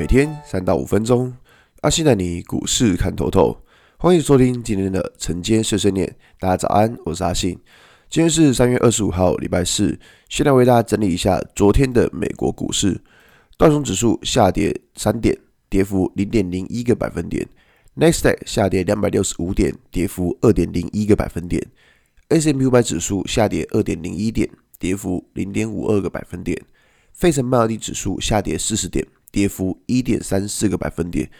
每天三到五分钟，阿信带你股市看透透。欢迎收听今天的晨间碎碎念。大家早安，我是阿信。今天是三月二十五号，礼拜四。先来为大家整理一下昨天的美国股市。道琼指数下跌三点，跌幅零点零一个百分点。纳斯达克下跌两百六十五点，跌幅二点零一个百分点。S&P 五百指数下跌二点零一点，跌幅零点五二个百分点。费城半导体指数下跌四十点，跌幅一点三四个百分点。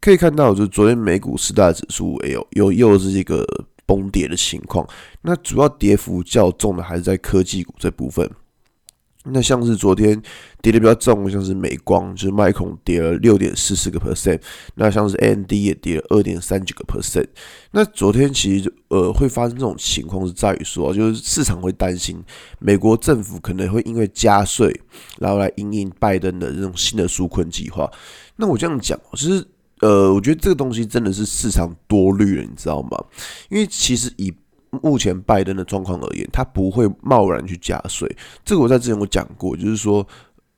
可以看到，就昨天美股四大指数也有有又是一个崩跌的情况。那主要跌幅较重的还是在科技股这部分。那像是昨天跌的比较重，像是美光，就是麦孔跌了六点四四个 percent。那像是 AMD 也跌了二点三九个 percent。那昨天其实呃会发生这种情况是在于说，就是市场会担心美国政府可能会因为加税，然后来因应拜登的这种新的纾困计划。那我这样讲，其实呃，我觉得这个东西真的是市场多虑了，你知道吗？因为其实以目前拜登的状况而言，他不会贸然去加税。这个我在之前我讲过，就是说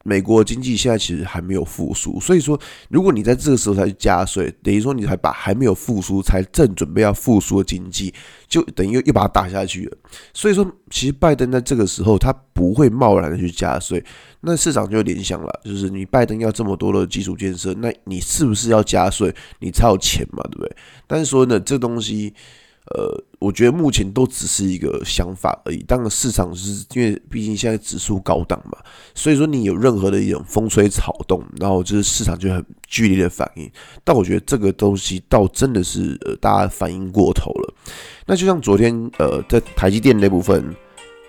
美国经济现在其实还没有复苏，所以说如果你在这个时候才去加税，等于说你还把还没有复苏、才正准备要复苏的经济，就等于又又把它打下去了。所以说，其实拜登在这个时候他不会贸然的去加税，那市场就联想了，就是你拜登要这么多的基础建设，那你是不是要加税，你才有钱嘛，对不对？但是说呢，这东西。呃，我觉得目前都只是一个想法而已。当然，市场是因为毕竟现在指数高档嘛，所以说你有任何的一种风吹草动，然后就是市场就很剧烈的反应。但我觉得这个东西倒真的是呃，大家反应过头了。那就像昨天呃，在台积电那部分。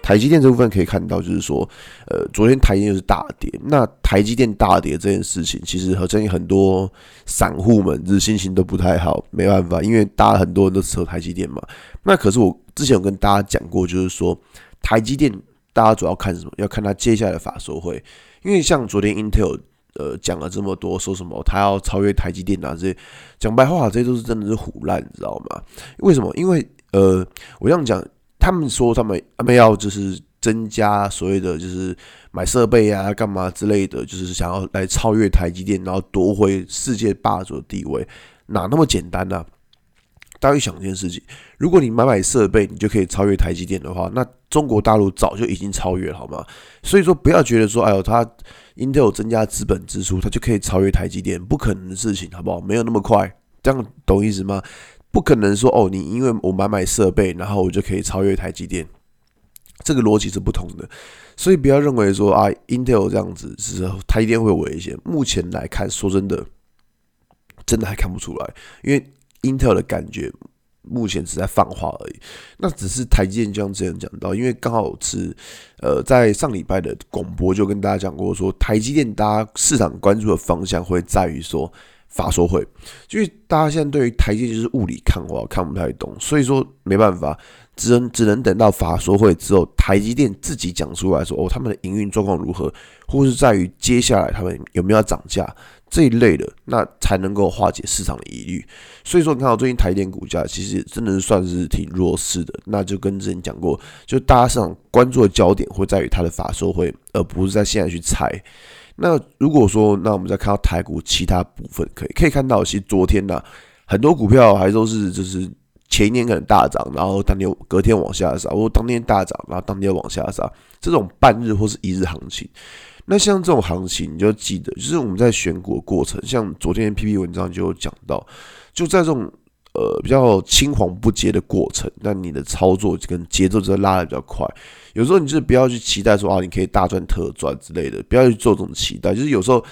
台积电这部分可以看到，就是说，呃，昨天台积电就是大跌。那台积电大跌这件事情，其实好像很多散户们就是心情都不太好。没办法，因为大家很多人都持有台积电嘛。那可是我之前有跟大家讲过，就是说台积电大家主要看什么？要看它接下来的法说会。因为像昨天 Intel 呃讲了这么多，说什么它要超越台积电啊这些，讲白话，这些都是真的是唬烂，你知道吗？为什么？因为呃，我这样讲。他们说他们他们要就是增加所谓的就是买设备啊干嘛之类的，就是想要来超越台积电，然后夺回世界霸主的地位，哪那么简单呢？大家想一件事情，如果你买买设备，你就可以超越台积电的话，那中国大陆早就已经超越了，好吗？所以说不要觉得说，哎呦，他 Intel 增加资本支出，他就可以超越台积电，不可能的事情，好不好？没有那么快，这样懂意思吗？不可能说哦，你因为我买买设备，然后我就可以超越台积电，这个逻辑是不同的，所以不要认为说啊，Intel 这样子是台积电会危险。目前来看，说真的，真的还看不出来，因为 Intel 的感觉目前只在放话而已。那只是台积电就像之前讲到，因为刚好是呃，在上礼拜的广播就跟大家讲过说，台积电大家市场关注的方向会在于说。法说会，因为大家现在对于台积就是雾里看花，看不太懂，所以说没办法，只能只能等到法说会之后，台积电自己讲出来说，哦，他们的营运状况如何，或是在于接下来他们有没有要涨价这一类的，那才能够化解市场的疑虑。所以说，你看到最近台电股价其实真的是算是挺弱势的，那就跟之前讲过，就大家市场关注的焦点会在于它的法说会，而不是在现在去猜。那如果说，那我们再看到台股其他部分，可以可以看到，其实昨天呢、很多股票还都是就是前一年可能大涨，然后当天隔天往下杀，或当天大涨，然后当天往下杀，这种半日或是一日行情。那像这种行情，你就记得，就是我们在选股的过程，像昨天 PP 文章就有讲到，就在这种。呃，比较青黄不接的过程，那你的操作跟节奏就会拉的比较快。有时候你就是不要去期待说啊，你可以大赚特赚之类的，不要去做这种期待。就是有时候，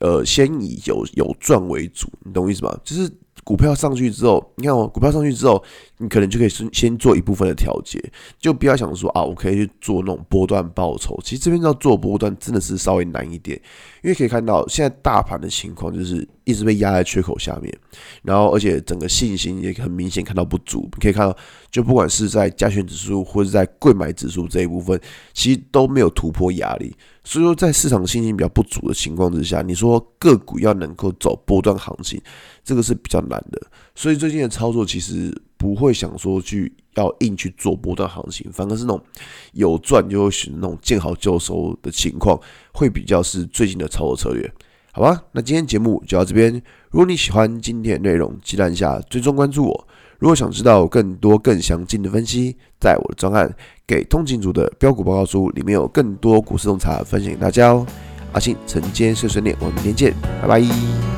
呃，先以有有赚为主，你懂我意思吗？就是。股票上去之后，你看哦，股票上去之后，你可能就可以先先做一部分的调节，就不要想说啊，我可以去做那种波段报酬。其实这边要做波段真的是稍微难一点，因为可以看到现在大盘的情况就是一直被压在缺口下面，然后而且整个信心也很明显看到不足。你可以看到，就不管是在加权指数或者在柜买指数这一部分，其实都没有突破压力。所以说，在市场信心比较不足的情况之下，你说个股要能够走波段行情，这个是比较难的。所以最近的操作其实不会想说去要硬去做波段行情，反而是那种有赚就会选那种见好就收的情况，会比较是最近的操作策略。好吧，那今天节目就到这边。如果你喜欢今天的内容，记得一下追踪关注我。如果想知道更多更详尽的分析，在我的专案《给通勤族的标股报告书》里面有更多股市洞察分享给大家哦。阿信晨间碎碎念，我们明天见，拜拜。